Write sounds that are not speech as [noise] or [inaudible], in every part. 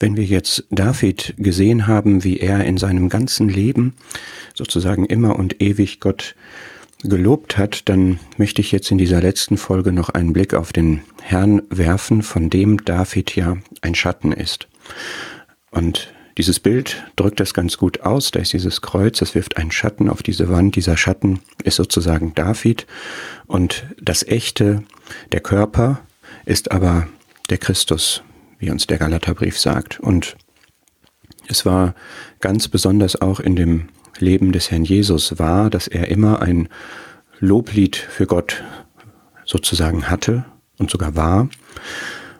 Wenn wir jetzt David gesehen haben, wie er in seinem ganzen Leben sozusagen immer und ewig Gott gelobt hat, dann möchte ich jetzt in dieser letzten Folge noch einen Blick auf den Herrn werfen, von dem David ja ein Schatten ist. Und dieses Bild drückt das ganz gut aus. Da ist dieses Kreuz, das wirft einen Schatten auf diese Wand. Dieser Schatten ist sozusagen David. Und das Echte, der Körper, ist aber der Christus, wie uns der Galaterbrief sagt. Und es war ganz besonders auch in dem Leben des Herrn Jesus wahr, dass er immer ein Loblied für Gott sozusagen hatte und sogar war.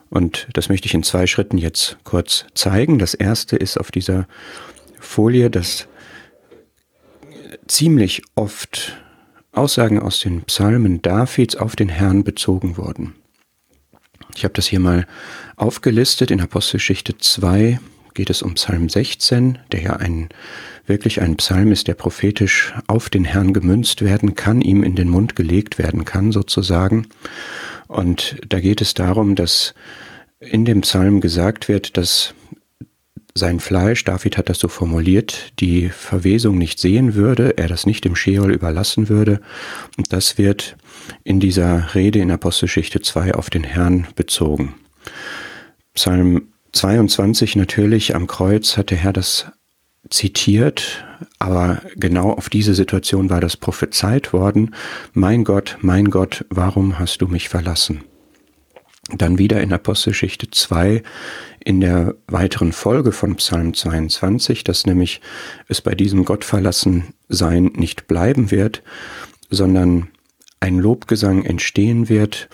Und das möchte ich in zwei Schritten jetzt kurz zeigen. Das erste ist auf dieser Folie, dass ziemlich oft Aussagen aus den Psalmen Davids auf den Herrn bezogen wurden. Ich habe das hier mal aufgelistet. In Apostelgeschichte 2 geht es um Psalm 16, der ja ein, wirklich ein Psalm ist, der prophetisch auf den Herrn gemünzt werden kann, ihm in den Mund gelegt werden kann sozusagen. Und da geht es darum, dass in dem Psalm gesagt wird, dass sein Fleisch, David hat das so formuliert, die Verwesung nicht sehen würde, er das nicht dem Scheol überlassen würde. Und das wird in dieser Rede in Apostelgeschichte 2 auf den Herrn bezogen. Psalm 22 natürlich am Kreuz hat der Herr das zitiert, aber genau auf diese Situation war das prophezeit worden. Mein Gott, mein Gott, warum hast du mich verlassen? Dann wieder in Apostelgeschichte 2 in der weiteren Folge von Psalm 22, dass nämlich es bei diesem Gottverlassensein nicht bleiben wird, sondern ein Lobgesang entstehen wird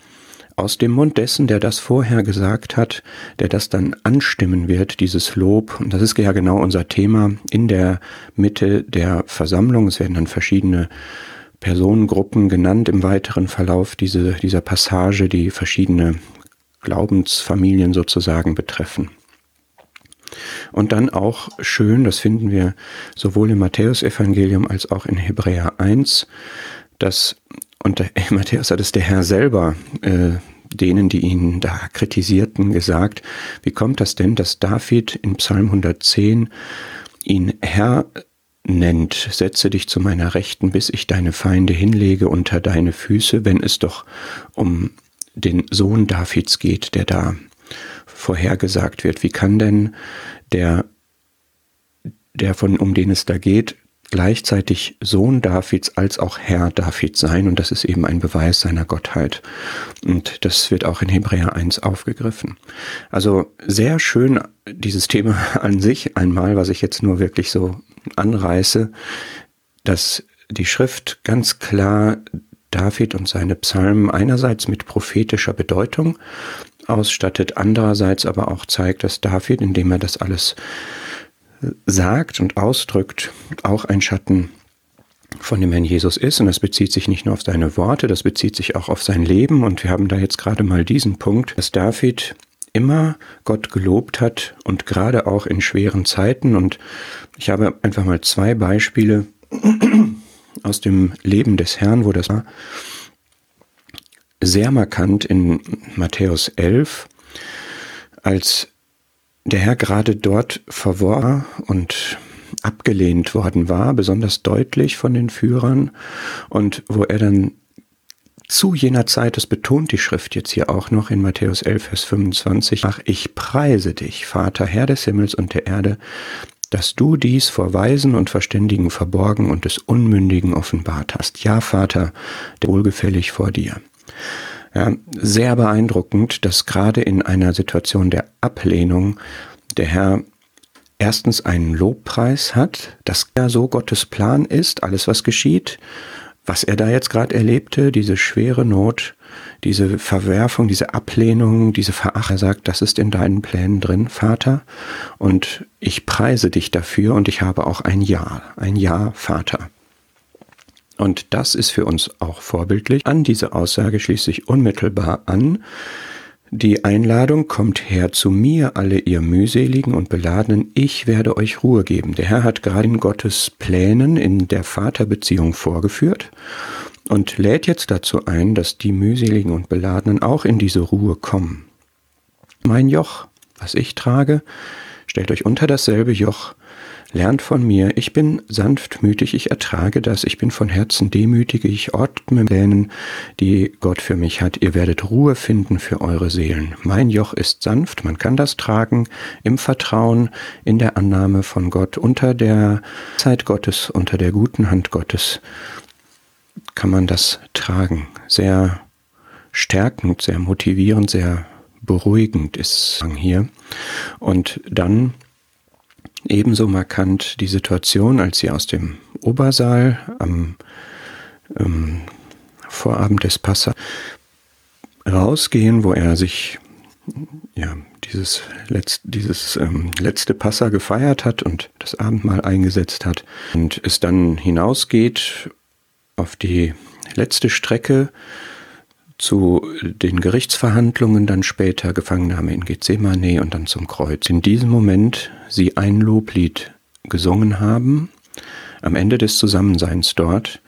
aus dem Mund dessen, der das vorher gesagt hat, der das dann anstimmen wird, dieses Lob. Und das ist ja genau unser Thema in der Mitte der Versammlung. Es werden dann verschiedene Personengruppen genannt im weiteren Verlauf diese, dieser Passage, die verschiedene Glaubensfamilien sozusagen betreffen. Und dann auch schön, das finden wir sowohl im Matthäusevangelium als auch in Hebräer 1, dass, und der, [laughs] Matthäus hat es der Herr selber äh, denen, die ihn da kritisierten, gesagt, wie kommt das denn, dass David in Psalm 110 ihn Herr nennt, setze dich zu meiner Rechten, bis ich deine Feinde hinlege unter deine Füße, wenn es doch um den Sohn Davids geht, der da vorhergesagt wird. Wie kann denn der, der von, um den es da geht, gleichzeitig Sohn Davids als auch Herr David sein? Und das ist eben ein Beweis seiner Gottheit. Und das wird auch in Hebräer 1 aufgegriffen. Also sehr schön dieses Thema [laughs] an sich einmal, was ich jetzt nur wirklich so anreiße, dass die Schrift ganz klar David und seine Psalmen einerseits mit prophetischer Bedeutung ausstattet, andererseits aber auch zeigt, dass David, indem er das alles sagt und ausdrückt, auch ein Schatten von dem Herrn Jesus ist. Und das bezieht sich nicht nur auf seine Worte, das bezieht sich auch auf sein Leben. Und wir haben da jetzt gerade mal diesen Punkt, dass David immer Gott gelobt hat und gerade auch in schweren Zeiten. Und ich habe einfach mal zwei Beispiele aus dem Leben des Herrn, wo das war sehr markant in Matthäus 11, als der Herr gerade dort verwor und abgelehnt worden war, besonders deutlich von den Führern, und wo er dann zu jener Zeit, das betont die Schrift jetzt hier auch noch in Matthäus 11, Vers 25, ach, ich preise dich, Vater, Herr des Himmels und der Erde, dass du dies vor Weisen und Verständigen verborgen und des Unmündigen offenbart hast. Ja, Vater, wohlgefällig vor dir. Ja, sehr beeindruckend, dass gerade in einer Situation der Ablehnung der Herr erstens einen Lobpreis hat, dass er so Gottes Plan ist, alles was geschieht, was er da jetzt gerade erlebte, diese schwere Not, diese Verwerfung, diese Ablehnung, diese Verachtung, er sagt, das ist in deinen Plänen drin, Vater, und ich preise dich dafür und ich habe auch ein Ja, ein Ja, Vater. Und das ist für uns auch vorbildlich. An diese Aussage schließt sich unmittelbar an, die Einladung kommt her zu mir, alle ihr mühseligen und beladenen, ich werde euch Ruhe geben. Der Herr hat gerade in Gottes Plänen in der Vaterbeziehung vorgeführt und lädt jetzt dazu ein, dass die mühseligen und beladenen auch in diese Ruhe kommen. Mein Joch, was ich trage, Stellt euch unter dasselbe Joch, lernt von mir, ich bin sanftmütig, ich ertrage das, ich bin von Herzen demütig, ich ordne Plänen, die Gott für mich hat. Ihr werdet Ruhe finden für eure Seelen. Mein Joch ist sanft, man kann das tragen im Vertrauen, in der Annahme von Gott, unter der Zeit Gottes, unter der guten Hand Gottes kann man das tragen. Sehr stärkend, sehr motivierend, sehr beruhigend ist hier. Und dann ebenso markant die Situation, als sie aus dem Obersaal am ähm, Vorabend des Passa rausgehen, wo er sich ja, dieses, Letz-, dieses ähm, letzte Passa gefeiert hat und das Abendmahl eingesetzt hat und es dann hinausgeht auf die letzte Strecke zu den Gerichtsverhandlungen, dann später Gefangennahme in Gethsemane und dann zum Kreuz. In diesem Moment sie ein Loblied gesungen haben, am Ende des Zusammenseins dort,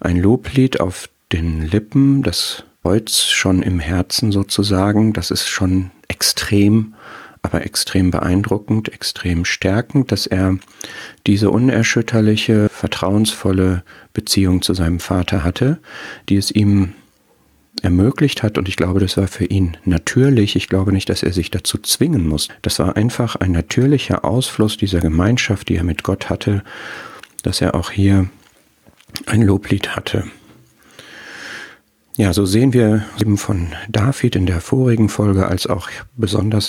ein Loblied auf den Lippen, das Kreuz schon im Herzen sozusagen, das ist schon extrem, aber extrem beeindruckend, extrem stärkend, dass er diese unerschütterliche, vertrauensvolle Beziehung zu seinem Vater hatte, die es ihm ermöglicht hat. Und ich glaube, das war für ihn natürlich. Ich glaube nicht, dass er sich dazu zwingen muss. Das war einfach ein natürlicher Ausfluss dieser Gemeinschaft, die er mit Gott hatte, dass er auch hier ein Loblied hatte. Ja, so sehen wir eben von David in der vorigen Folge als auch besonders